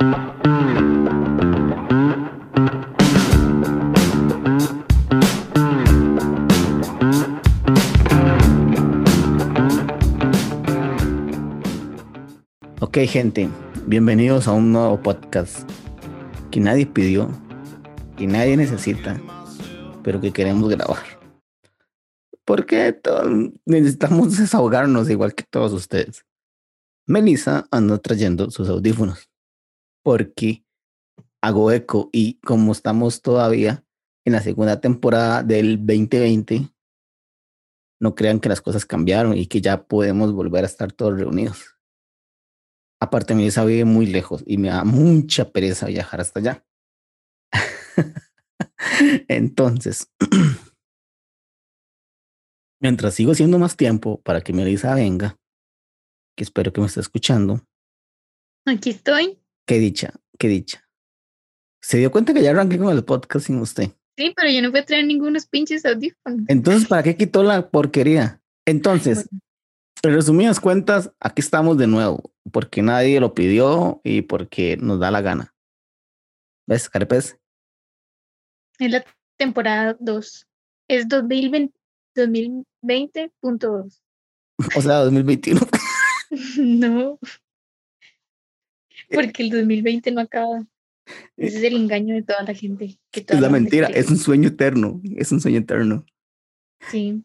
Ok, gente, bienvenidos a un nuevo podcast que nadie pidió, que nadie necesita, pero que queremos grabar. Porque necesitamos desahogarnos igual que todos ustedes. Melissa anda trayendo sus audífonos porque hago eco y como estamos todavía en la segunda temporada del 2020, no crean que las cosas cambiaron y que ya podemos volver a estar todos reunidos. Aparte, Melissa vive muy lejos y me da mucha pereza viajar hasta allá. Entonces, mientras sigo haciendo más tiempo para que Melissa venga, que espero que me esté escuchando. Aquí estoy. Qué dicha, qué dicha. Se dio cuenta que ya arranqué con el podcast sin usted. Sí, pero yo no voy a traer ningunos pinches audífonos. Entonces, ¿para qué quitó la porquería? Entonces, en resumidas cuentas, aquí estamos de nuevo, porque nadie lo pidió y porque nos da la gana. ¿Ves, Carpes? Es la temporada 2. Es 2020.2. 2020. O sea, 2021. no. Porque el 2020 no acaba. Ese es el engaño de toda la gente. Que es la mentira, es un sueño eterno. Es un sueño eterno. Sí.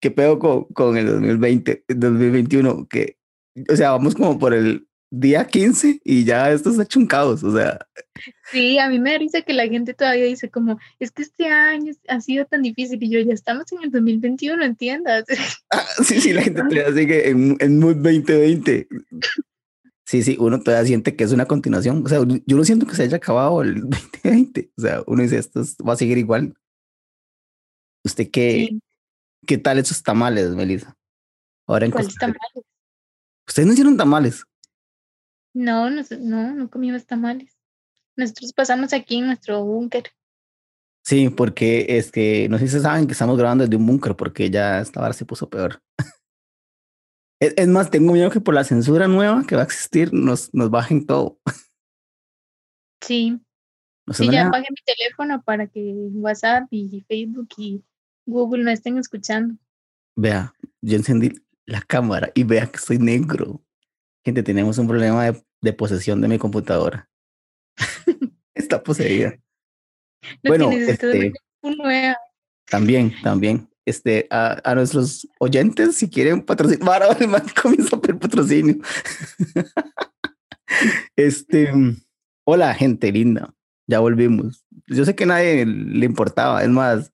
¿Qué pedo con, con el 2020, 2021? Que, o sea, vamos como por el día 15 y ya esto está hecho un caos, o sea. Sí, a mí me da risa que la gente todavía dice como, es que este año ha sido tan difícil y yo ya estamos en el 2021, entiendas. Ah, sí, sí, la gente todavía sigue en, en mood 2020. Sí, sí, uno todavía siente que es una continuación. O sea, yo no siento que se haya acabado el 2020. O sea, uno dice, esto va a seguir igual. ¿Usted qué, qué tal esos tamales, Melissa? Ahora en ¿Cuáles tamales? ¿Ustedes no hicieron tamales? No, no, no, no comimos tamales. Nosotros pasamos aquí en nuestro búnker. Sí, porque es que no sé si saben que estamos grabando desde un búnker porque ya esta hora se puso peor. es, más, tengo miedo que por la censura nueva que va a existir nos, nos bajen todo. Sí. sí, ya apagué mi teléfono para que WhatsApp y Facebook y Google no estén escuchando. Vea, yo encendí la cámara y vea que estoy negro. Gente, tenemos un problema de de posesión de mi computadora. Está poseída. bueno, este, también, también. Este, a, a, nuestros oyentes, si quieren patrocinar, ahora comienza a pedir patrocinio. este, hola, gente linda. Ya volvimos. Yo sé que a nadie le importaba. Es más,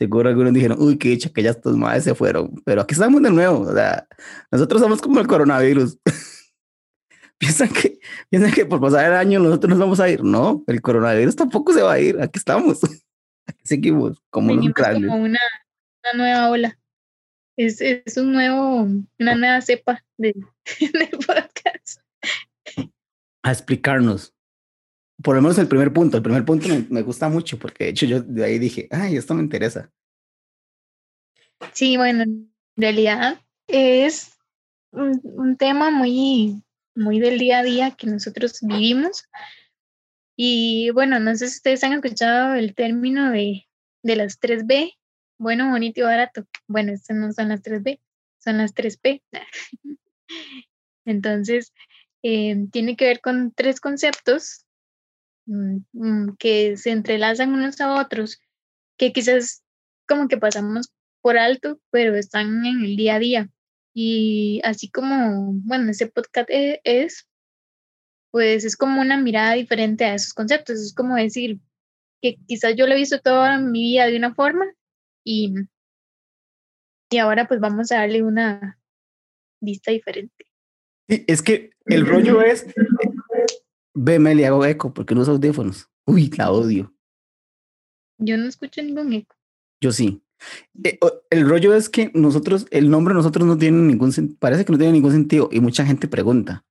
seguro algunos dijeron, uy, qué dicha que ya estos madres se fueron. Pero aquí estamos de nuevo. O sea, nosotros somos como el coronavirus. piensan que, piensan que por pasar el año nosotros nos vamos a ir. No, el coronavirus tampoco se va a ir. Aquí estamos. Aquí seguimos como un Como una, una, nueva ola. Es, es un nuevo, una nueva cepa de, de podcast. A explicarnos. Por lo menos el primer punto. El primer punto me, me gusta mucho porque de hecho yo de ahí dije, ay, esto me interesa. Sí, bueno, en realidad es un, un tema muy, muy del día a día que nosotros vivimos. Y bueno, no sé si ustedes han escuchado el término de, de las 3B, bueno, bonito y barato. Bueno, estas no son las 3B, son las 3P. Entonces, eh, tiene que ver con tres conceptos mm, mm, que se entrelazan unos a otros, que quizás como que pasamos por alto, pero están en el día a día. Y así como, bueno, ese podcast e, es, pues es como una mirada diferente a esos conceptos. Es como decir que quizás yo lo he visto toda mi vida de una forma y, y ahora pues vamos a darle una vista diferente. Sí, es que el rollo es, ve Meli, hago eco porque no uso audífonos. Uy, la odio. Yo no escucho ningún eco. Yo sí. Eh, el rollo es que nosotros, el nombre de nosotros no tiene ningún, parece que no tiene ningún sentido y mucha gente pregunta.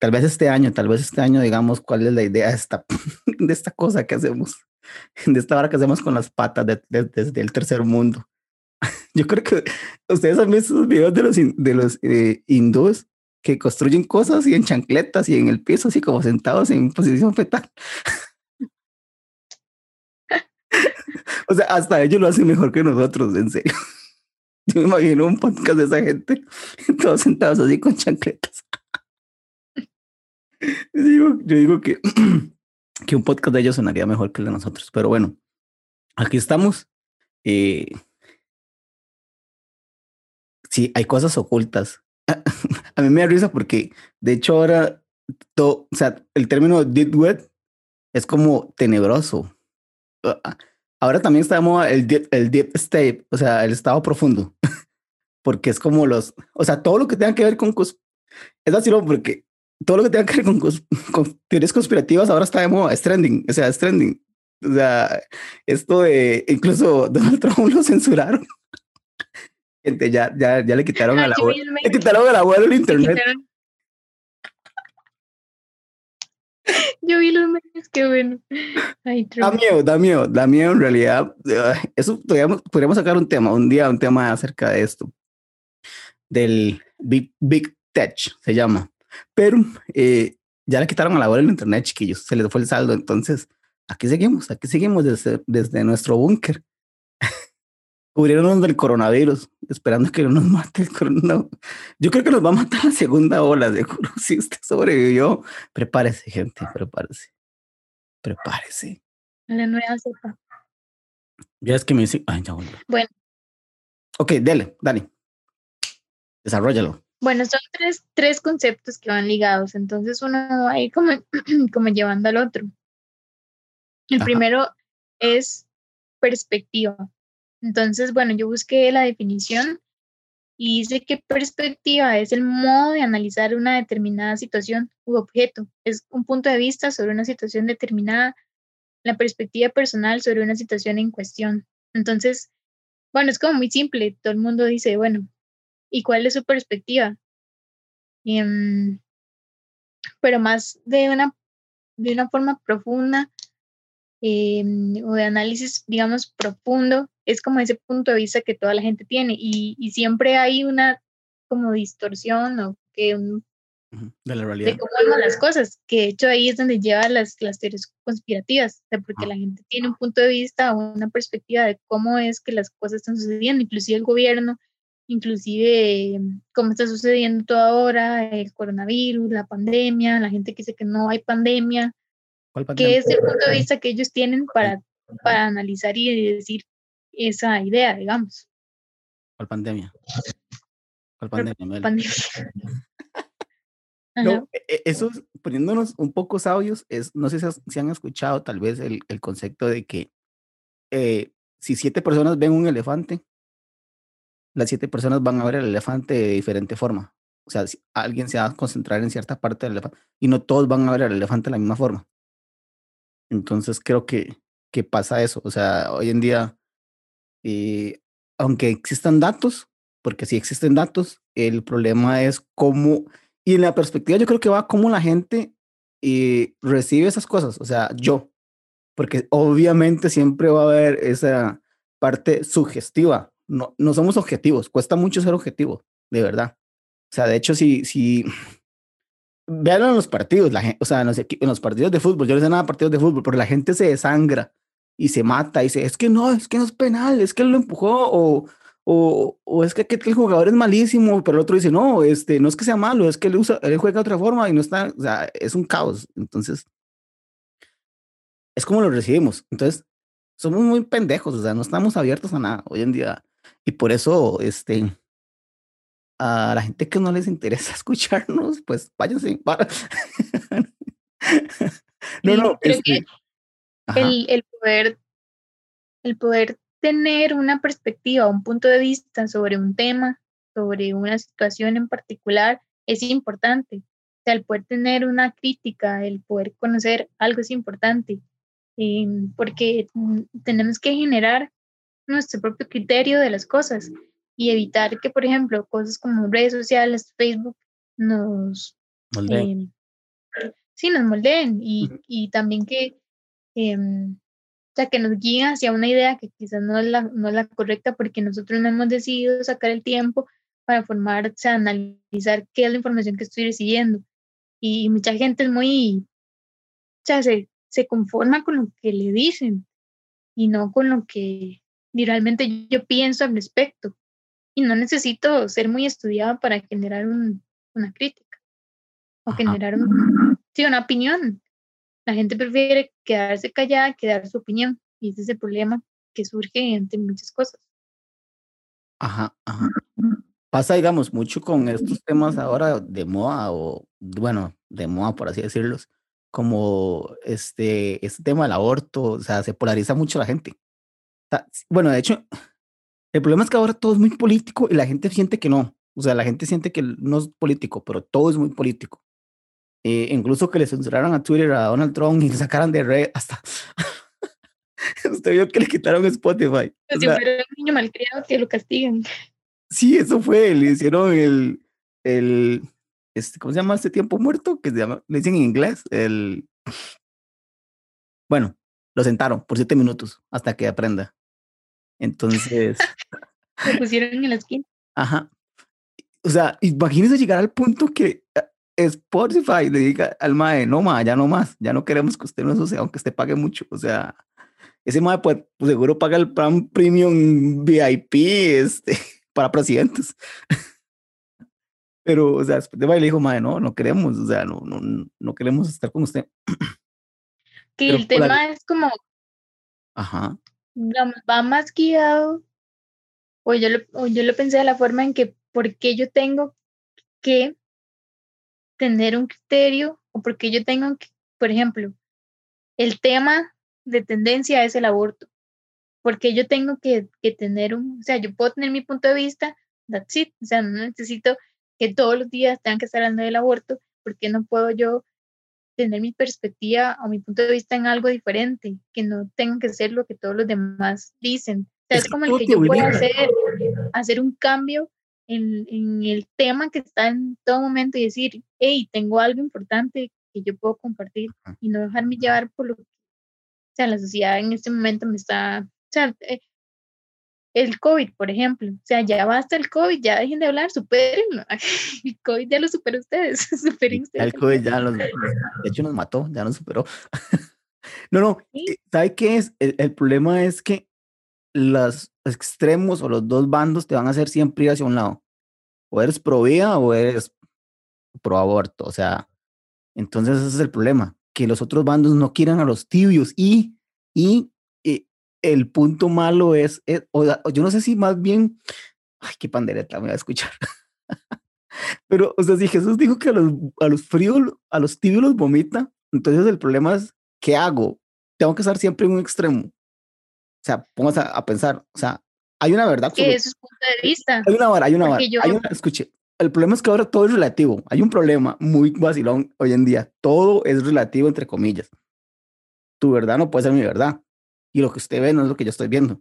Tal vez este año, tal vez este año digamos cuál es la idea de esta, de esta cosa que hacemos, de esta hora que hacemos con las patas desde el tercer mundo. Yo creo que ustedes han visto los videos de los, de los eh, que construyen cosas y en chancletas y en el piso, así como sentados en posición fetal. o sea, hasta ellos lo hacen mejor que nosotros, en serio. Yo me imagino un podcast de esa gente, todos sentados así con chancletas. Yo digo que, que un podcast de ellos sonaría mejor que el de nosotros, pero bueno, aquí estamos. Eh, sí, hay cosas ocultas. A mí me da risa porque, de hecho, ahora, todo, o sea, el término deep web es como tenebroso. Ah, ahora también está de el deep, el deep state, o sea, el estado profundo, porque es como los, o sea, todo lo que tenga que ver con, es así, porque todo lo que tenga que ver con, con, teorías conspirativas ahora está de moda, es trending, o sea, es trending. O sea, esto de incluso Donald Trump lo censuraron. Gente, ya, ya, ya le quitaron a la abuela. Le quitaron a la abuela el internet. Yo vi los memes, qué bueno. da miedo, da miedo, da miedo en realidad. Eso podríamos, podríamos sacar un tema, un día un tema acerca de esto. Del Big, Big Tech se llama. Pero eh, ya le quitaron a la abuela el internet, chiquillos. Se les fue el saldo. Entonces, aquí seguimos, aquí seguimos desde, desde nuestro búnker cubriéndonos del coronavirus, esperando que no nos mate el coronavirus. Yo creo que nos va a matar la segunda ola, de Si usted sobrevivió, prepárese, gente, prepárese. Prepárese. La nueva cepa. Ya es que me dice, ay, ya Bueno. Ok, dale, Dani. Desarrollalo. Bueno, son tres, tres conceptos que van ligados, entonces uno va a ir como, como llevando al otro. El primero es perspectiva. Entonces, bueno, yo busqué la definición y dice que perspectiva es el modo de analizar una determinada situación u objeto. Es un punto de vista sobre una situación determinada, la perspectiva personal sobre una situación en cuestión. Entonces, bueno, es como muy simple. Todo el mundo dice, bueno, ¿y cuál es su perspectiva? Em, pero más de una, de una forma profunda em, o de análisis, digamos, profundo, es como ese punto de vista que toda la gente tiene y, y siempre hay una como distorsión o que un, de la realidad. De cómo vemos las cosas, que de hecho ahí es donde lleva las, las teorías conspirativas, porque la gente tiene un punto de vista o una perspectiva de cómo es que las cosas están sucediendo, inclusive el gobierno, inclusive em, cómo está sucediendo todo ahora, el coronavirus, la pandemia, la gente que dice que no hay pandemia, que es el punto de vista que ellos tienen para, para analizar y decir esa idea, digamos. ¿Cuál pandemia? ¿Cuál pandemia? pandemia. no, e, e, eso poniéndonos un poco sabios, es, no sé si, han escuchado tal vez el, el concepto de que eh, si siete personas ven un elefante, las siete personas van a ver el elefante de diferente forma. O sea, si alguien se va a concentrar en cierta parte del elefante y no todos van a ver el elefante de la misma forma. Entonces creo que, que pasa eso. O sea, hoy en día eh, aunque existan datos, porque si existen datos, el problema es cómo, y en la perspectiva yo creo que va cómo la gente eh, recibe esas cosas, o sea, yo, porque obviamente siempre va a haber esa parte sugestiva, no, no somos objetivos, cuesta mucho ser objetivo, de verdad. O sea, de hecho, si, si vean en los partidos, la gente, o sea, en los, en los partidos de fútbol, yo no sé nada de partidos de fútbol, pero la gente se desangra y se mata y dice, es que no, es que no es penal, es que lo empujó o, o, o es que, que, el jugador es malísimo, pero el otro dice, no, este, no es que sea malo, es que él, usa, él juega de otra forma y no está, o sea, es un caos. Entonces, es como lo recibimos. Entonces, somos muy pendejos, o sea, no estamos abiertos a nada hoy en día. Y por eso, este, a la gente que no les interesa escucharnos, pues váyanse. no, no, este, el, el, poder, el poder tener una perspectiva, un punto de vista sobre un tema, sobre una situación en particular, es importante. O sea, el poder tener una crítica, el poder conocer algo es importante, eh, porque tenemos que generar nuestro propio criterio de las cosas y evitar que, por ejemplo, cosas como redes sociales, Facebook, nos... Moldeen. Eh, sí, nos moldeen y, y también que Em, o sea, que nos guía hacia una idea que quizás no es, la, no es la correcta porque nosotros no hemos decidido sacar el tiempo para formar, o analizar qué es la información que estoy recibiendo. Y mucha gente es muy, o sea, se, se conforma con lo que le dicen y no con lo que realmente yo pienso al respecto. Y no necesito ser muy estudiado para generar una crítica o generar sí, una opinión. La gente prefiere quedarse callada que dar su opinión. Y ese es el problema que surge entre muchas cosas. Ajá, ajá. Pasa, digamos, mucho con estos temas ahora de moda o, bueno, de moda, por así decirlos, como este, este tema del aborto, o sea, se polariza mucho la gente. Bueno, de hecho, el problema es que ahora todo es muy político y la gente siente que no. O sea, la gente siente que no es político, pero todo es muy político. Eh, incluso que le censuraron a Twitter a Donald Trump y le sacaran de red hasta... Usted vio que le quitaron Spotify. si fuera un niño malcriado que lo castiguen. Sí, eso fue, le hicieron el, el, este, ¿cómo se llama este tiempo muerto? Que se llama, le dicen en inglés, el, bueno, lo sentaron por siete minutos hasta que aprenda. Entonces. Lo pusieron en la esquina. Ajá. O sea, imagínese llegar al punto que eh, Spotify le diga al mae, no ma, ya no más, ya no queremos que usted nos use, aunque usted pague mucho. O sea, ese mae pues, pues seguro paga el plan premium VIP este, para presidentes. Pero, o sea, Spotify le dijo, mae, no, no queremos, o sea, no, no, no queremos estar con usted. Que el tema es como. Ajá. Va más guiado. O yo, lo, o yo lo pensé de la forma en que, ¿por qué yo tengo que tener un criterio o porque yo tengo que, por ejemplo, el tema de tendencia es el aborto, porque yo tengo que, que, tener un, o sea, yo puedo tener mi punto de vista, that's it, o sea, no necesito que todos los días tengan que estar hablando del aborto, porque no puedo yo tener mi perspectiva o mi punto de vista en algo diferente, que no tenga que ser lo que todos los demás dicen. O sea, es, como el que yo pueda hacer, hacer un cambio en, el tema que está en todo momento y decir, hey, tengo algo importante que yo puedo compartir y no dejarme llevar por lo que, o sea, la sociedad en este momento me está, o sea, eh, el COVID, por ejemplo, o sea, ya basta el COVID, ya dejen de hablar, supérenlo. El COVID ya lo superó ustedes, superen ustedes. El COVID ya los, de hecho nos mató, ya nos superó. No, no, eh, ¿sabe qué es? El, el problema es que los extremos o los dos bandos te van a hacer siempre ir hacia un lado. O eres pro vida o eres pro aborto. O sea, entonces ese es el problema, que los otros bandos no quieran a los tibios y, y, el punto malo es, eh, o, yo no sé si más bien, ay, qué pandereta me voy a escuchar. Pero, o sea, si Jesús dijo que a los, a los fríos, a los tibios los vomita, entonces el problema es, ¿qué hago? Tengo que estar siempre en un extremo. O sea, póngase a, pensar, o sea, hay una verdad. Que es su punto de vista. Hay una vara, hay una vara. escuche, el problema es que ahora todo es relativo. Hay un problema muy vacilón hoy en día. Todo es relativo, entre comillas. Tu verdad no puede ser mi verdad. Y lo que usted ve no es lo que yo estoy viendo.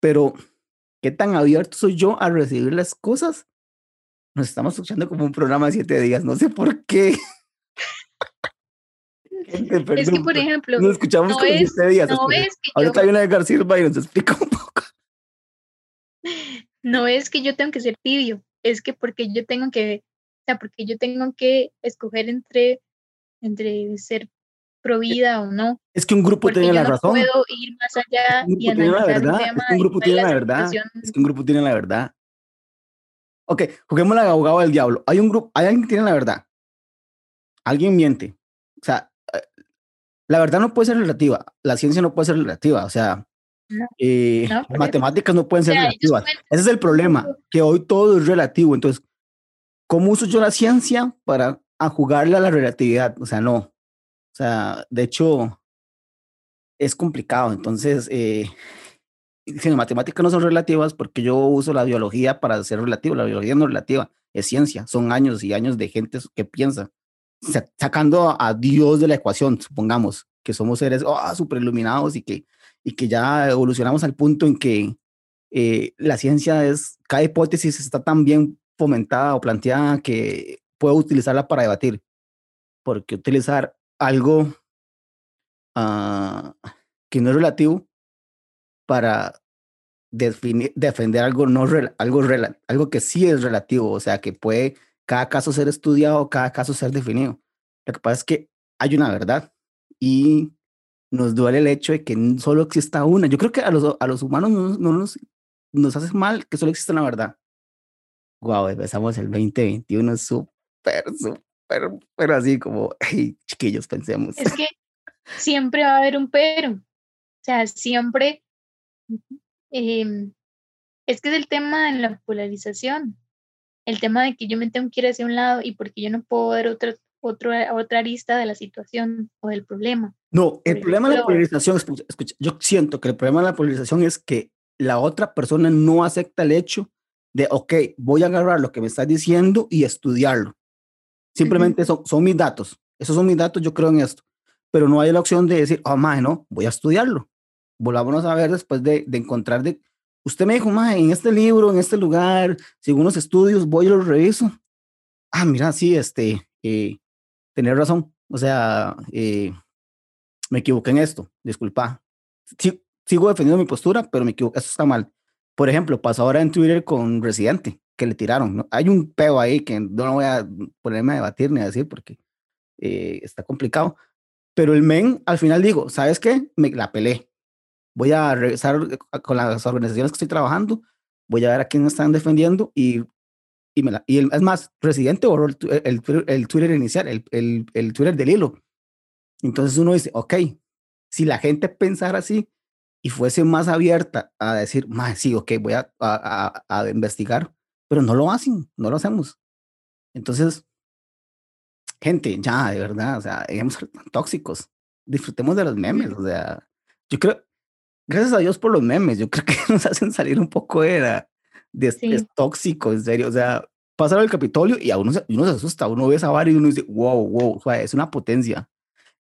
Pero, ¿qué tan abierto soy yo a recibir las cosas? Nos estamos escuchando como un programa de siete días. No sé por qué. es que, por ejemplo, nos escuchamos no como es, días. No es que Ahorita yo... hay una de García y nos explica un poco. No es que yo tengo que ser tibio, es que porque yo tengo que, o sea, porque yo tengo que escoger entre, entre ser provida o no. Es que un grupo tiene la razón. No puedo ir más allá y analizar la verdad. es que un grupo tiene la verdad. Es que un grupo tiene la verdad. Ok, juguemos la abogado del diablo. Hay un grupo, hay alguien que tiene la verdad. Alguien miente. O sea, la verdad no puede ser relativa, la ciencia no puede ser relativa, o sea, eh, matemáticas no pueden ser relativas. Ese es el problema, que hoy todo es relativo. Entonces, ¿cómo uso yo la ciencia para jugarle a la relatividad? O sea, no. O sea, de hecho, es complicado. Entonces, eh, si las matemáticas no son relativas, porque yo uso la biología para ser relativo. La biología no es relativa, es ciencia. Son años y años de gente que piensa sacando a Dios de la ecuación, supongamos que somos seres oh, super iluminados y que, y que ya evolucionamos al punto en que eh, la ciencia es, cada hipótesis está tan bien fomentada o planteada que puedo utilizarla para debatir. Porque utilizar algo uh, que no es relativo para defender algo, no, algo, algo que sí es relativo, o sea, que puede cada caso ser estudiado, cada caso ser definido. Lo que pasa es que hay una verdad y nos duele el hecho de que solo exista una. Yo creo que a los, a los humanos no, nos, nos hace mal que solo exista una verdad. Wow, empezamos el 2021 súper, súper, pero así como, hey, chiquillos, pensemos. Es que siempre va a haber un pero. O sea, siempre em, es que es el tema de la polarización, el tema de que yo me tengo que ir hacia un lado y porque yo no puedo ver otra, otra, otra arista de la situación o del problema. No, el problema de la polarización, escucha, yo siento que el problema de la polarización es que la otra persona no acepta el hecho de, ok, voy a agarrar lo que me estás diciendo y estudiarlo. Simplemente son, son mis datos. Esos son mis datos, yo creo en esto. Pero no hay la opción de decir, oh, más no, voy a estudiarlo. Volvámonos a ver después de, de encontrar de... Usted me dijo, más en este libro, en este lugar, según unos estudios, voy y los reviso. Ah, mira, sí, este, eh, tener razón. O sea, eh, me equivoqué en esto, disculpa. sigo defendiendo mi postura, pero me equivoqué, eso está mal. Por ejemplo, pasó ahora en Twitter con Residente, que le tiraron. Hay un peo ahí que no voy a ponerme a debatir ni a decir porque eh, está complicado. Pero el men al final digo, ¿sabes qué? Me la pelé. Voy a revisar con las organizaciones que estoy trabajando, voy a ver a quién están defendiendo y y, me la, y es más, Residente borró el, el, Twitter inicial, el, el, el, Twitter del hilo. Entonces uno dice, ok, si la gente pensara así y fuese más abierta a decir, más sí, ok, voy a, a, a, investigar, pero no lo hacen, no lo hacemos. Entonces, gente, ya, de verdad, o sea, digamos, tóxicos. Disfrutemos de los memes, o sea, yo creo, gracias a Dios por los memes, yo creo que nos hacen salir un poco de la, es tóxico, en serio. O sea, pasar al Capitolio y a uno se, uno se asusta, uno ve esa vara y uno dice, wow, wow, o sea, es una potencia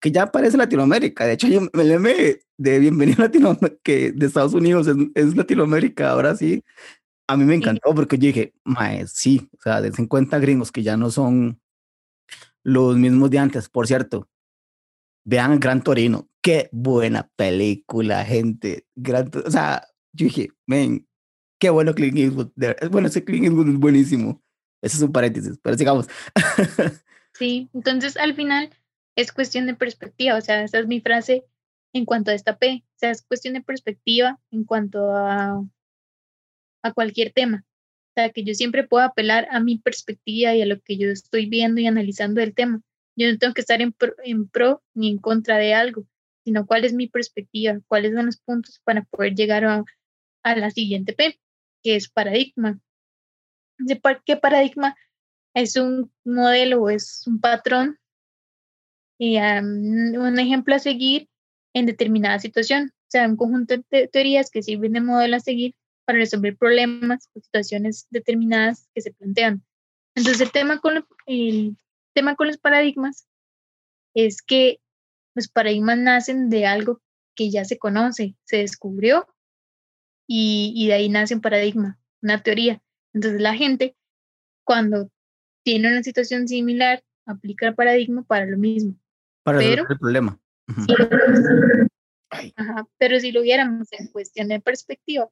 que ya parece Latinoamérica. De hecho, yo me leme de Bienvenido a Latinoamérica, que de Estados Unidos es, Latinoamérica, ahora sí. A mí me encantó porque yo dije, mae, sí, o sea, dense en cuenta gringos que ya no son los mismos de antes. Por cierto, vean Gran Torino, qué buena película, gente. Gran, o sea, yo dije, ven, Qué bueno Clint Eastwood. Bueno, ese Clint Eastwood es buenísimo. Ese es un paréntesis, pero sigamos. sí, entonces al final es cuestión de perspectiva. O sea, esa es mi frase en cuanto a esta P. O sea, es cuestión de perspectiva en cuanto a, a cualquier tema. O sea, que yo siempre puedo apelar a mi perspectiva y a lo que yo estoy viendo y analizando del tema. Yo no tengo que estar en pro ni en contra de algo, sino cuál es mi perspectiva, cuáles son los puntos para poder llegar a, la siguiente P que es paradigma. ¿Qué paradigma? Es un modelo o es un patrón, y, un ejemplo a seguir en determinada situación. O sea, un conjunto de teorías que sirven de modelo a seguir para resolver problemas o situaciones determinadas que se plantean. Entonces, el tema con, el tema con los paradigmas es que los paradigmas nacen de algo que ya se conoce, se descubrió y, de ahí nace un paradigma, una teoría. Entonces la gente, cuando tiene una situación similar, aplica el paradigma para lo mismo. Para pero, el problema. pero si lo viéramos en cuestión de perspectiva,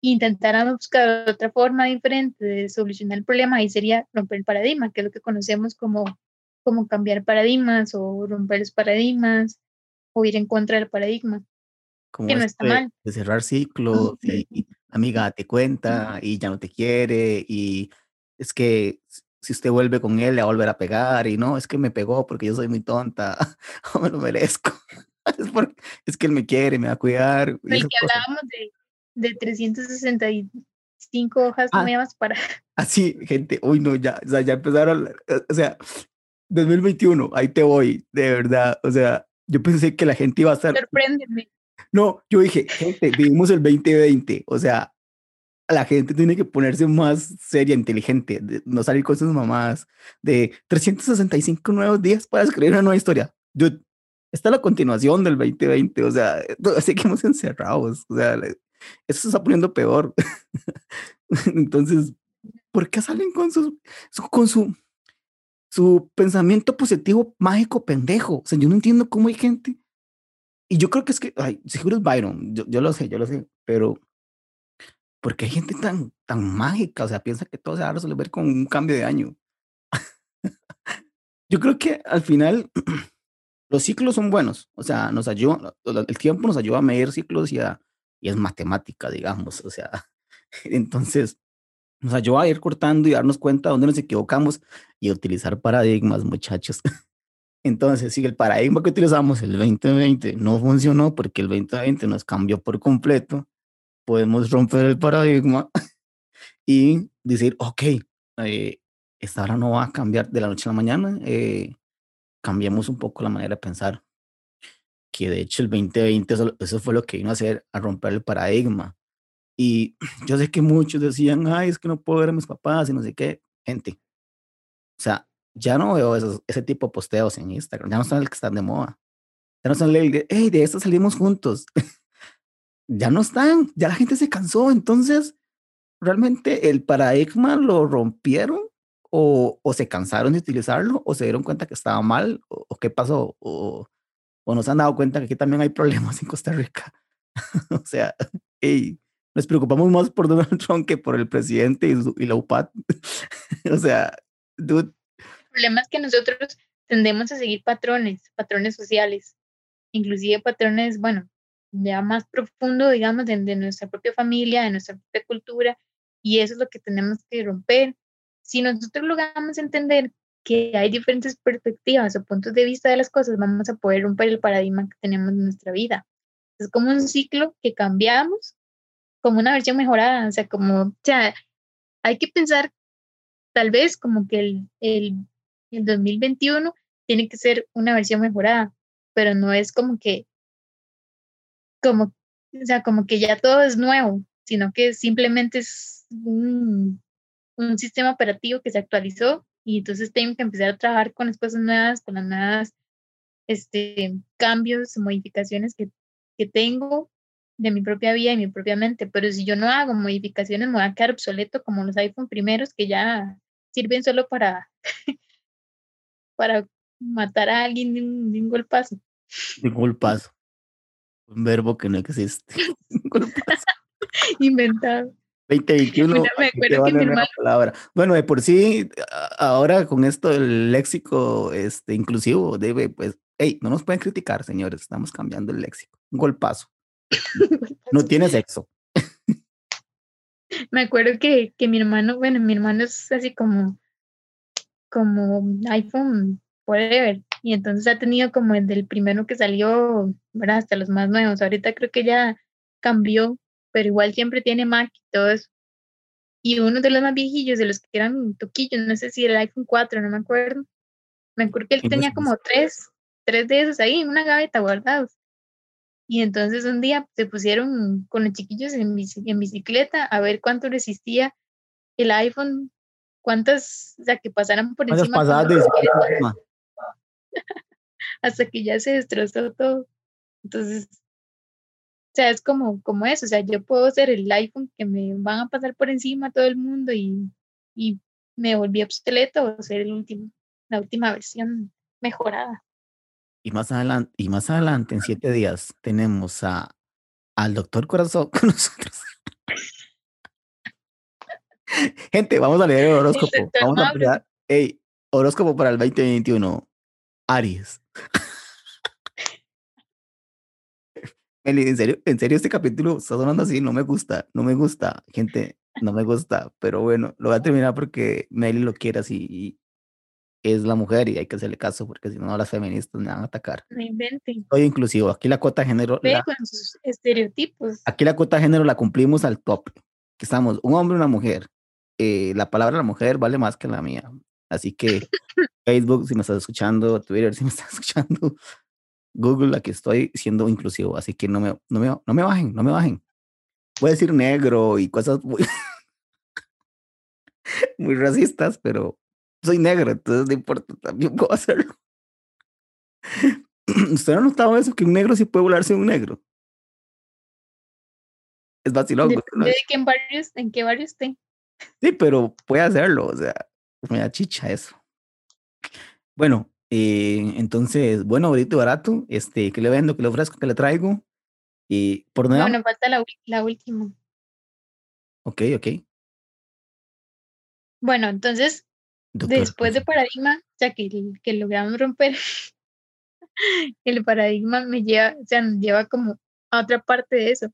intentáramos buscar otra forma diferente de solucionar el problema, ahí sería romper el paradigma, que es lo que conocemos como, como cambiar paradigmas o romper los paradigmas o ir en contra del paradigma como de, cerrar ciclos y, amiga te cuenta y ya no te quiere y es que si usted vuelve con él le va a volver a pegar y no, es que me pegó porque yo soy muy tonta, no me lo merezco. es, porque, es que él me quiere, me va a cuidar. El que hablábamos de, de 365 hojas ah, nuevas para... Así, gente, uy no, ya, o sea, ya empezaron, o sea, 2021, ahí te voy, de verdad, o sea, yo pensé que la gente iba a estar... Sorpréndeme. No, yo dije, gente, vivimos el 2020, o sea, la gente tiene que ponerse más seria, inteligente, no salir con sus mamás, de 365 nuevos días para escribir una nueva historia. Dude, esta es la continuación del 2020, o sea, seguimos encerrados, o sea, eso se está poniendo peor. Entonces, ¿por qué salen con, sus, con su, su pensamiento positivo mágico pendejo? O sea, yo no entiendo cómo hay gente y yo creo que es que, ay, seguro es Byron, yo, yo lo sé, yo lo sé, pero porque hay gente tan, tan mágica, o sea, piensa que todo se va a resolver con un cambio de año. Yo creo que al final los ciclos son buenos, o sea, nos ayuda, el tiempo nos ayuda a medir ciclos y, y es matemática, digamos, o sea, entonces nos ayuda a ir cortando y darnos cuenta de dónde nos equivocamos y utilizar paradigmas, muchachos. Entonces, si el paradigma que utilizamos el 2020 no funcionó porque el 2020 nos cambió por completo, podemos romper el paradigma y decir, ok, eh, esta hora no va a cambiar de la noche a la mañana, eh, cambiamos un poco la manera de pensar. Que de hecho el 2020 eso, fue lo que vino a hacer, a romper el paradigma. Y yo sé que muchos decían, ay, es que no puedo ver a mis papás y no sé qué. Gente, o sea, ya no veo ese tipo de posteos en Instagram, ya no son el que están de moda. Ya no son el de, hey, de esto salimos juntos. ya no están, ya la gente se cansó, entonces realmente el paradigma lo rompieron o, o se cansaron de utilizarlo o se dieron cuenta que estaba mal o, qué pasó o, o nos han dado cuenta que aquí también hay problemas en Costa Rica. o sea, hey, nos preocupamos más por Donald Trump que por el presidente y, y la UPAD. o sea, dude. El problema es que nosotros tendemos a seguir patrones, patrones sociales, inclusive patrones, bueno, ya más profundo, digamos, de, nuestra propia familia, de nuestra propia cultura, y eso es lo que tenemos que romper. Si nosotros logramos entender que hay diferentes perspectivas o puntos de vista de las cosas, vamos a poder romper el paradigma que tenemos en nuestra vida. Es como un ciclo que cambiamos como una versión mejorada, o sea, como, o sea, hay que pensar tal vez como que el, el, el 2021 tiene que ser una versión mejorada, pero no es como que como, o sea, como que ya todo es nuevo, sino que simplemente es un, un sistema operativo que se actualizó y entonces tengo que empezar a trabajar con las cosas nuevas, con las nuevas este, cambios, modificaciones que, que tengo de mi propia vida y mi propia mente. Pero si yo no hago modificaciones, me voy a quedar obsoleto como los iPhone primeros que ya sirven solo para, para matar a alguien de un, de un golpazo. De un golpazo. Un verbo que no existe. Inventado. 2021. palabra. Bueno, de por sí, ahora con esto del léxico este, inclusivo, debe, pues, hey, no nos pueden criticar, señores, estamos cambiando el léxico. Un golpazo. no tiene sexo. Me acuerdo que, que mi hermano, bueno, mi hermano es así como, como iPhone forever. Y entonces ha tenido como el del primero que salió, ¿verdad? Hasta los más nuevos. Ahorita creo que ya cambió, pero igual siempre tiene Mac y todo eso. Y uno de los más viejillos, de los que eran toquillos, no sé si el iPhone 4, no me acuerdo. Me acuerdo que él tenía como tres, tres de esos ahí en una gaveta guardados. Y entonces un día se pusieron con los chiquillos en, en bicicleta a ver cuánto resistía el iPhone, cuántas, o sea, que pasaran por encima. Pasadas de hasta que ya se destrozó todo. Entonces, sea, es como, como eso, o sea, yo puedo ser el iPhone que me van a pasar por encima todo el mundo y, y me volví obsoleto o ser el último, la última versión mejorada. Y más adelante, y más adelante, en siete días, tenemos a al doctor Corazón con nosotros. Gente, vamos a leer el horóscopo. Vamos a. Hey, horóscopo para el 2021. Aries. Meli, en serio, en serio, este capítulo está sonando así, no me gusta, no me gusta, gente, no me gusta, pero bueno, lo voy a terminar porque Meli lo quiere así y es la mujer y hay que hacerle caso porque si no las feministas me van a atacar. No inventen. Soy inclusivo, aquí la cuota de género. Ve con sus estereotipos. Aquí la cuota de género la cumplimos al top. Que estamos un hombre y una mujer. Eh, la palabra de la mujer vale más que la mía. Así que Facebook, si me estás escuchando, Twitter, si me estás escuchando, Google, aquí estoy siendo inclusivo. Así que no me, no me, no me bajen, no me bajen. Voy a decir negro y cosas muy, muy racistas, pero soy negro, entonces no importa, también puedo hacerlo. ¿Usted no ha notado eso? Que un negro sí puede volarse un negro. Es vacilón. Depende de que en, en qué barrio esté. Sí, pero puede hacerlo, o sea, me da chicha eso. Bueno, eh, entonces, bueno, bonito y barato, este, que le vendo, que le ofrezco, que le traigo. Y por nada. No, falta la, la última. Ok, ok. Bueno, entonces, Doctor, después de paradigma, sea, que, que logramos romper el paradigma, me lleva, o sea, nos lleva como a otra parte de eso,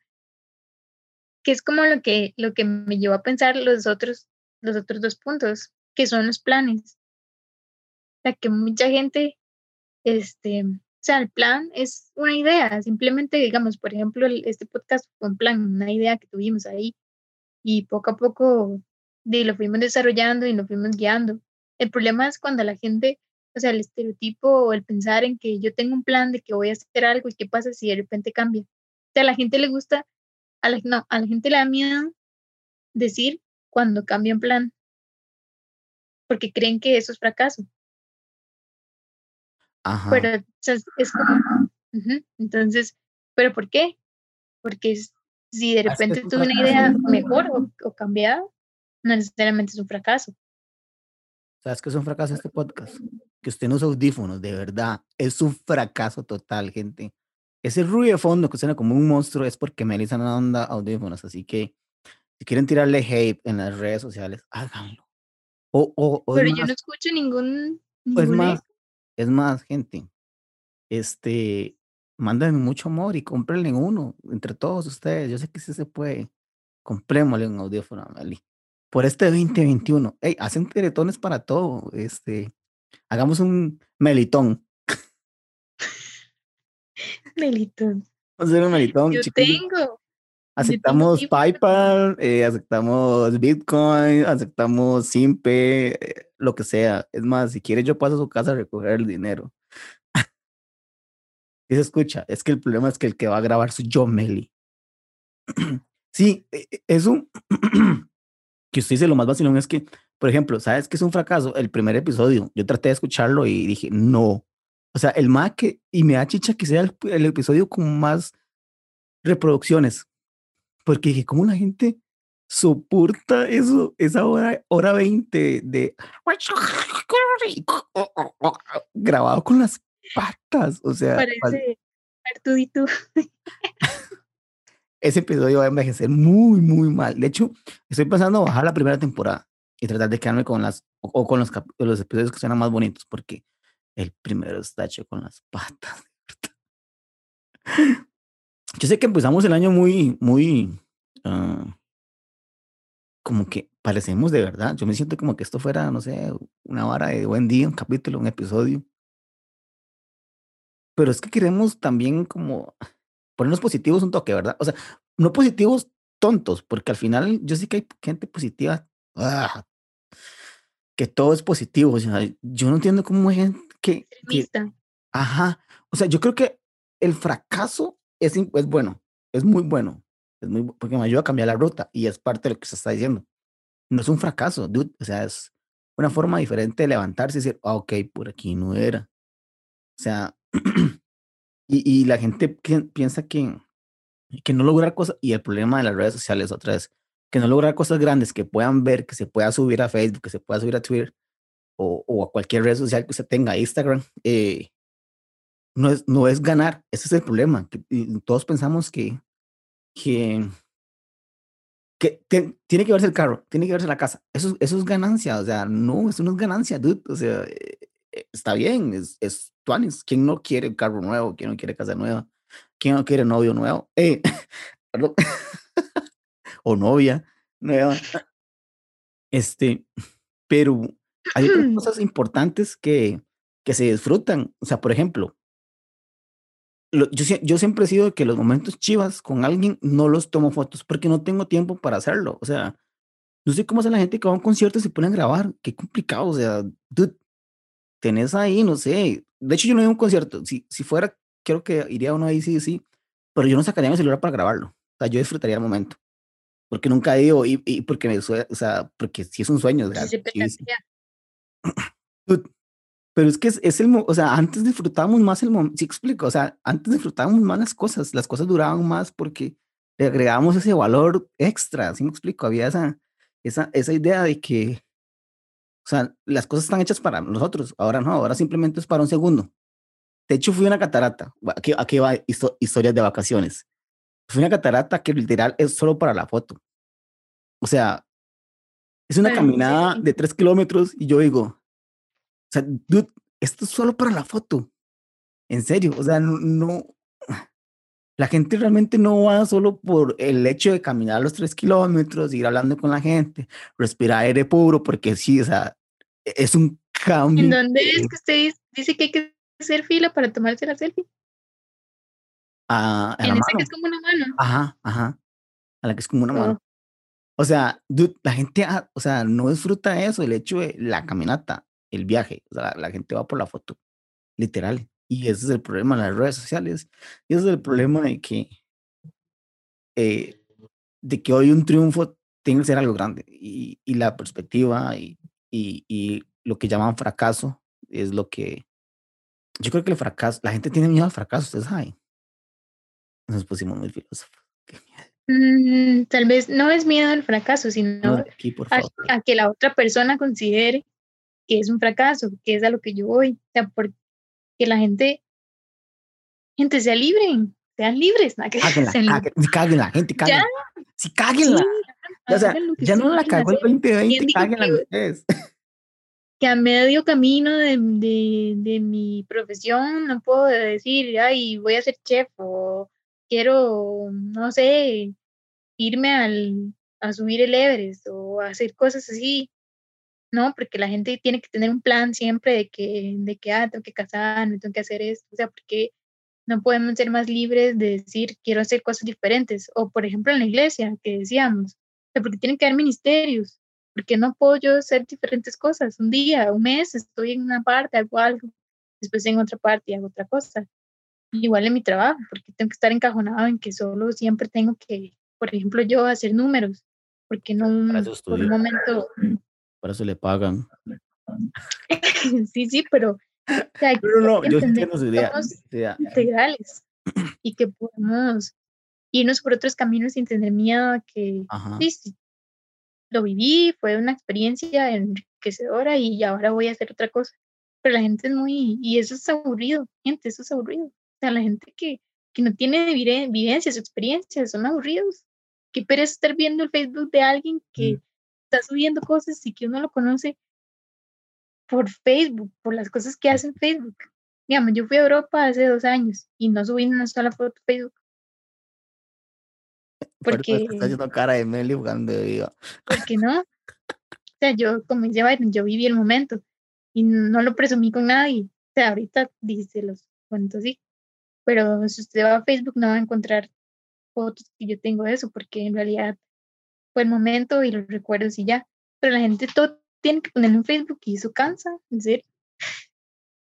que es como lo que, lo que me llevó a pensar los otros, los otros dos puntos, que son los planes. Sea, que mucha gente, este, o sea, el plan es una idea, simplemente, digamos, por ejemplo, este podcast fue un plan, una idea que tuvimos ahí, y poco a poco de, lo fuimos desarrollando y lo fuimos guiando. El problema es cuando la gente, o sea, el estereotipo o el pensar en que yo tengo un plan de que voy a hacer algo y qué pasa si de repente cambia. O sea, a la gente le gusta, a la, no, a la gente le da miedo decir cuando cambia un plan, porque creen que eso es fracaso. Ajá. Pero o sea, es como, entonces, ¿pero por qué? Porque si de repente tuve una idea mejor o, o cambiada, no necesariamente es un fracaso. ¿Sabes qué es un fracaso este podcast? Que usted no usa audífonos, de verdad. Es un fracaso total, gente. Ese ruido de fondo que suena como un monstruo es porque Melissa no anda audífonos. Así que si quieren tirarle hate en las redes sociales, háganlo. O, o, o Pero yo más, no escucho ningún, es más, es más, gente. Este, mándenme mucho amor y cómprenle uno entre todos ustedes. Yo sé que sí se puede. Comprémosle un audífono a Meli. Por este 2021. Ey, hacen teletones para todo. Este, hagamos un melitón. Melitón. Vamos a hacer un melitón, Yo tengo. Aceptamos. PayPal, eh, aceptamos Bitcoin, aceptamos Simpe, eh, lo que sea. Es más, si quiere yo paso a su casa a recoger el dinero. Y se escucha, es que el problema es que el que va a grabar soy yo, Meli. sí, e- e- eso que usted dice lo más vacilón es que, por ejemplo, ¿sabes qué es un fracaso? El primer episodio, yo traté de escucharlo y dije, no. O sea, el más que, y me da chicha que sea el, el episodio con más reproducciones. Porque dije, ¿cómo la gente soporta eso, esa hora, hora 20 de grabado con las patas? O sea, Parece Artudito. ese episodio va a envejecer muy, muy mal. De hecho, estoy pensando a bajar la primera temporada y tratar de quedarme con las, o, o con los, los episodios que suenan más bonitos, porque el primero está hecho con las patas. Yo sé que empezamos el año muy, muy, ah, como que parecemos de verdad. Yo me siento como que esto fuera, no sé, una vara de buen día, un capítulo, un episodio. Pero es que queremos también como ponernos positivos un toque, ¿verdad? O sea, no positivos tontos, porque al final yo sé que hay gente positiva, ah, que todo es positivo. O sea, yo no entiendo cómo hay gente que, que, ajá, o sea, yo creo que el fracaso es, es bueno, es muy bueno, es muy, porque me ayuda a cambiar la ruta y es parte de lo que se está diciendo. No es un fracaso, dude, o sea, es una forma diferente de levantarse y decir, ah, ok, por aquí no era. O sea, y, y la gente pi- piensa que, que no lograr cosas, y el problema de las redes sociales otra vez, que no lograr cosas grandes que puedan ver, que se pueda subir a Facebook, que se pueda subir a Twitter o, o a cualquier red social que usted tenga, Instagram, eh, no, es, no es ganar, ese es el problema. Que, todos pensamos que, que, que te- tiene que verse el carro, tiene que verse la casa, eso, es- eso es ganancia, o sea, no, eso no es ganancia, dude, o sea, eh, eh, está bien, es, es tuanis. ¿Quién no quiere un carro nuevo? ¿Quién no quiere casa nueva? ¿Quién no quiere novio nuevo? Eh, o novia nueva. Este, pero hay otras cosas importantes que, que se disfrutan. O sea, por ejemplo, lo- yo, yo siempre he sido que los momentos chivas con alguien no los tomo fotos porque no tengo tiempo para hacerlo. O sea, no sé cómo hace la gente que va a un concierto y se pone a grabar. Qué complicado. O sea, dude, tenés ahí, no sé. De hecho, yo no he ido a un concierto. Si, si fuera, creo que iría a uno ahí, sí, sí. Pero yo no sacaría mi celular para grabarlo. O sea, yo disfrutaría el momento. Porque nunca he ido y, y porque me o sea, porque si es un sueño, es Sí sí, sí. Dude, Pero es que es, es el, o sea, antes disfrutábamos más el momento, sí explico, o sea, antes disfrutábamos más las cosas, las cosas duraban más porque le agregábamos ese valor extra, ¿sí me explico? Había esa, esa, esa idea de que, o sea, las cosas están hechas para nosotros, ahora no, ahora simplemente es para un segundo. De hecho, fui a una catarata, aquí, aquí va histo- historias de vacaciones. Fui a una catarata que literal es solo para la foto. O sea, es una caminada de tres kilómetros y yo digo, sea, dude, esto es solo para la foto. En serio, o sea, no, la gente realmente no va solo por el hecho de caminar los tres kilómetros, ir hablando con la gente, respirar aire puro, porque sí, o sea, e, es un cambio. ¿En dónde es que usted dice que hay que hacer fila para tomarse la selfie? Ah, en esa que es como una mano. Ajá, ajá. A la que es como una mano. Oh. O sea, la gente, ah, o sea, no disfruta eso, el hecho de la caminata, el viaje. O sea, la, gente va por la foto, literal. Y ese es el problema de las redes sociales. Y ese es el problema de que, eh, de que hoy un triunfo tiene que ser algo grande. Y, y la perspectiva y, y, y, lo que llaman fracaso es lo que. Yo creo que el fracaso, la gente tiene miedo al fracaso, ustedes saben. Nos pusimos muy filósofos. Mm, tal vez no es miedo al fracaso, sino a, que la otra persona considere que es un fracaso, que es a lo que yo voy. O sea, porque la gente, gente sea libre, sean libres. ¿no? Que caguen, la gente, caguen. Ya, sí, cáguenla. o sea, ya no la cagó el 2020, cáguenla ustedes. Que a medio camino de, de, de mi profesión no puedo decir, ay, voy a ser chef o quiero, no sé, irme al, a subir el Everest o hacer cosas así, ¿no? Porque la gente tiene que tener un plan siempre de que, de que, ah, tengo que casarme, tengo que hacer esto, o sea, porque no podemos ser más libres de decir, quiero hacer cosas diferentes, o por ejemplo en la iglesia, que decíamos, o sea, porque tienen que haber ministerios, porque no puedo yo hacer diferentes cosas, un día, un mes, estoy en una parte, hago algo, después en otra parte y hago otra cosa igual en mi trabajo, porque tengo que estar encajonado en que solo siempre tengo que, por ejemplo, yo hacer números, porque no por un momento... Para eso le pagan. sí, sí, pero... pero no, yo entiendo su idea. Integrales y que podemos irnos por otros caminos sin tener miedo a que sí, sí, lo viví, fue una experiencia enriquecedora y ahora voy a hacer otra cosa. Pero la gente es muy, y eso es aburrido, gente, eso es aburrido la gente que, que no tiene vivencias o experiencias, son aburridos. Qué pereza estar viendo el Facebook de alguien que mm. Está subiendo cosas y que uno lo conoce por Facebook, por las cosas que hace en Facebook. Digamos, yo fui a Europa hace dos años y no subí una sola foto a Facebook. Porque está haciendo cara de Meli jugando de ¿Por qué no? O sea, yo, como dice Byron, yo viví el momento y no lo presumí con nadie. O sea, ahorita dice los cuentos así pero si usted va a Facebook no va a encontrar fotos que yo tengo de eso, porque en realidad fue el momento y los recuerdos y ya. Pero la gente todo tiene que ponerlo en Facebook y eso cansa, en serio.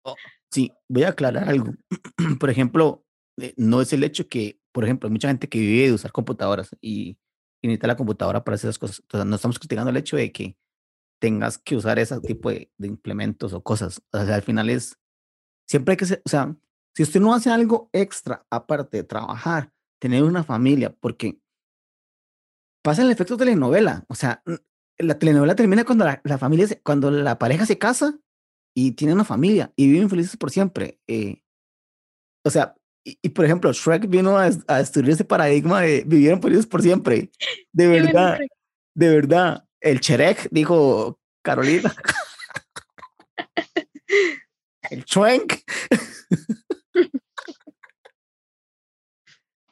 Oh, sí, voy a aclarar algo. por ejemplo, eh, no es el hecho que, por ejemplo, hay mucha gente que vive de usar computadoras y, necesita la computadora para hacer esas cosas. Entonces, no estamos criticando el hecho de que tengas que usar ese tipo de, de implementos o cosas. O sea, al final es, siempre hay que ser, o sea, si usted no hace algo extra, aparte de trabajar, tener una familia, porque pasa el efecto telenovela, o sea, la telenovela termina cuando la, familia, cuando la pareja se casa y tiene una familia y viven felices por siempre. Eh, o sea, y, por ejemplo, Shrek vino a, destruir ese paradigma de vivieron felices por siempre. De verdad, de verdad. El Cherek dijo Carolina. el Schwenk.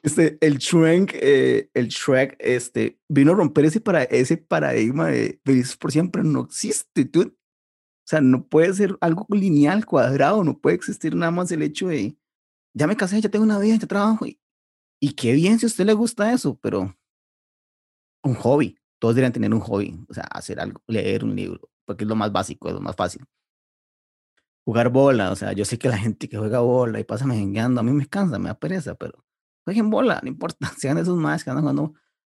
Este, el Shrek, eh, el Shrek, este, vino a romper ese, para, ese paradigma de felices por siempre. No existe, tú. O sea, no puede ser algo lineal, cuadrado, no puede existir nada más el hecho de, ya me casé, ya tengo una vida, ya trabajo. Y, y qué bien si a usted le gusta eso, pero un hobby. Todos deberían tener un hobby, o sea, hacer algo, leer un libro, porque es lo más básico, es lo más fácil. Jugar bola, o sea, yo sé que la gente que juega bola y pasa mejengueando, a mí me cansa, me da pereza, pero jueguen bola, no importa, sean esos más que andan jugando,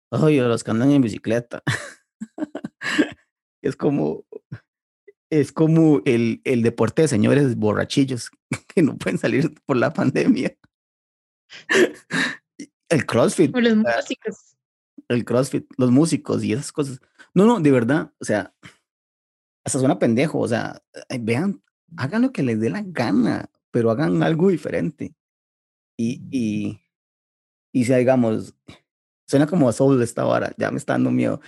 oye, los que andan en bicicleta. es como, es como el, el deporte de señores borrachillos que no pueden salir por la pandemia. el CrossFit. los músicos. El CrossFit, los músicos y esas cosas. No, no, de verdad, o sea, hasta suena pendejo, o sea, vean, hagan lo que les dé la gana, pero hagan algo diferente. Y, y, y si digamos, suena como Soul esta hora, ya me está dando miedo.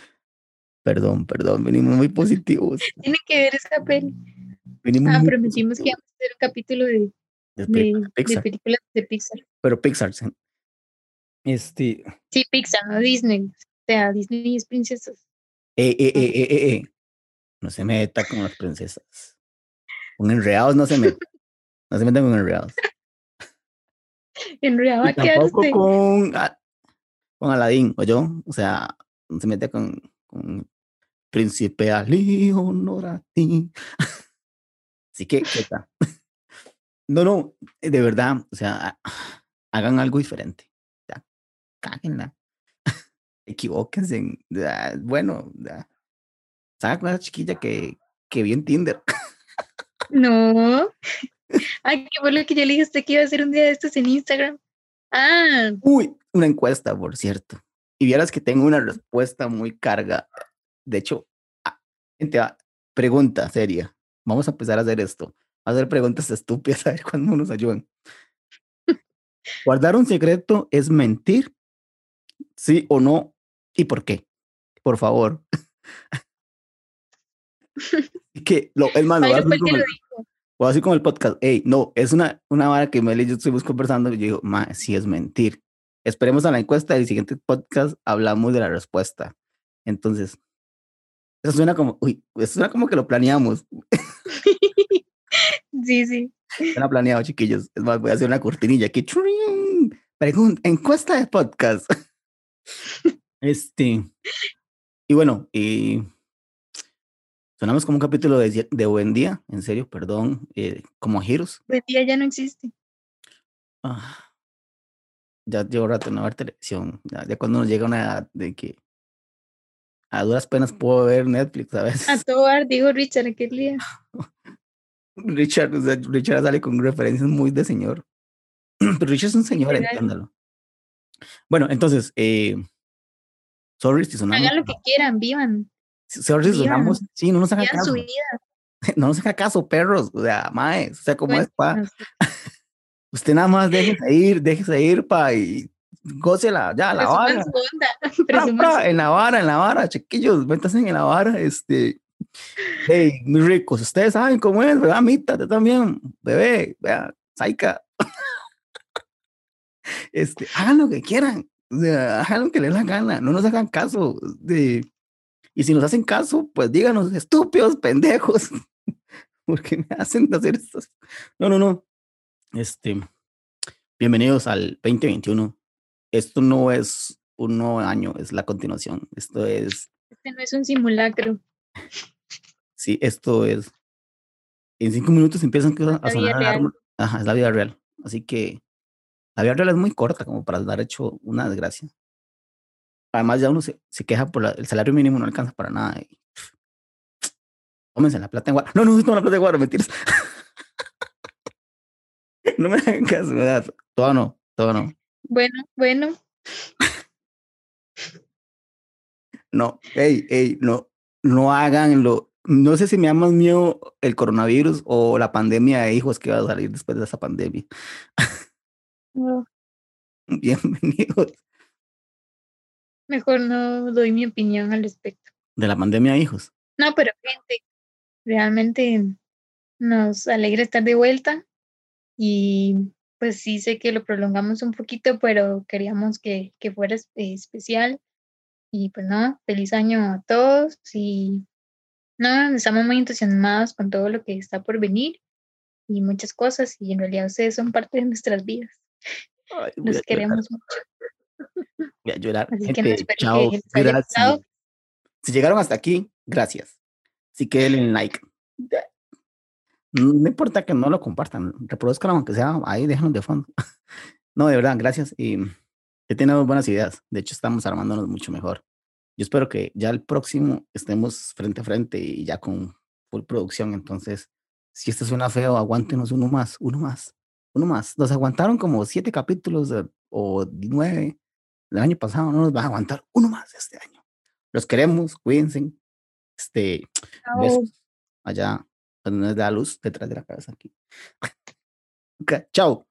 Perdón, perdón, venimos muy positivos. Tiene que ver esa peli. Venimos Ah, prometimos que íbamos a hacer un capítulo de, De de, películas de películas de Pixar. pero Pixar. sí. Este, Sí, Pixar, no Disney. O sea, Disney es princesas. eh, eh, eh, eh, eh, eh. No se meta con las princesas. Con enredados no se meta. No se metan con enredados. En realidad va a tampoco con, con Aladín, o yo. O sea, se mete con, con Príncipe Ali, honor a ti. Así que, ¿qué tal? No, no, de verdad, o sea, hagan algo diferente. Ya, cáguenla. Equivóquense. Bueno, ya. Salgan con esa chiquilla que, que vi en Tinder. No. Ay, qué fue lo que yo le dije a usted que iba a hacer un día de estos en Instagram. Ah, Uy, una encuesta, por cierto. Y vieras que tengo una respuesta muy carga. De hecho, ah, gente, ah, pregunta seria. Vamos a empezar a hacer esto. A hacer preguntas estúpidas a ver cuándo nos ayudan. ¿Guardar un secreto es mentir? ¿Sí o no? ¿Y por qué? Por favor. Que lo, el o así como el podcast. Ey, no, es una, una vara que Mel y yo estuvimos conversando. Y yo digo, ma, sí es mentir. Esperemos a la encuesta del siguiente podcast. Hablamos de la respuesta. Entonces, eso suena como, uy, eso suena como que lo planeamos. Sí, sí. Suena planeado, chiquillos. Es más, voy a hacer una cortinilla aquí. Pregunta, encuesta de podcast. Este. Y bueno, y sonamos como un capítulo de, de buen día. En serio, perdón. eh, como giros. Hoy día ya no existe. Ah, ya llevo rato no ver televisión. Ya, ya cuando nos llega una edad de que a duras penas puedo ver Netflix a veces. A todo dar, dijo Richard aquel día. Richard, o sea, Richard sale con referencias muy de señor. Pero Richard es un señor, entiéndalo. Bueno, entonces, eh, sorry si sonamos. Hagan lo que quieran, vivan. Vivan, sonamos. Sí, no nos su caso. vida. No nos caso, perros. O sea, maes. O sea, como es, pa. Usted nada más déjese ir, déjese ir, pa, y gócela, ya, la vara. onda. En la vara, en la vara, chiquillos, métanse en la vara, este. Hey, muy ricos, ustedes saben cómo es, ¿verdad, Mita? Tú también, bebé, vea, Saika. Este, hagan lo que quieran, o sea, hagan lo que les da gana, no nos hagan caso. De, y si nos hacen caso, pues díganos, estúpidos, pendejos, porque me hacen hacer estas. No, no, no. Este, bienvenidos al 2021. Esto no es un nuevo año, es la continuación. Esto es, Este no es un simulacro. sí, esto es. En cinco minutos empiezan a sonar real. alarma. Ajá, es la vida real. Así que la vida real es muy corta como para dar hecho una desgracia. Además, ya uno se, se queja por la- el salario mínimo, no alcanza para nada. Y, tómense la plata en guaro. No, no, no, la plata en guaro, mentiras. no me hagan caso, ¿verdad? Todo no, todo no. Bueno, bueno, No, ey, ey, no, no haganlo. No sé si me da más miedo el coronavirus o la pandemia de hijos que va a salir después de esa pandemia. no, Bienvenidos. Mejor no doy mi opinión al respecto. De la pandemia de hijos. No, pero gente, realmente nos alegra estar de vuelta y pues sí sé que lo prolongamos un poquito, pero queríamos que, que fuera eh, especial y pues no, feliz año a todos y no, estamos muy entusiasmados con todo lo que está por venir y muchas cosas y en realidad ustedes son parte de nuestras vidas, Ay, los queremos mucho, voy a llorar. así que Gente, no espero chao, que gracias. Si llegaron hasta aquí, gracias. Así que denle like. No importa que no lo compartan, reproduzcan aunque sea ahí, déjenlo de fondo. No, de verdad, gracias. Y que tenemos buenas ideas. De hecho, estamos armándonos mucho mejor. Yo espero que ya el próximo estemos frente a frente y ya con full producción. Entonces, si esto suena feo, aguántenos uno más, uno más, uno más. Nos aguantaron como siete capítulos de- o nueve el año pasado, no nos van a aguantar uno más este año. Los queremos, cuídense. Este, besos allá donde nos da luz detrás de la cabeza aquí. Ok, chao.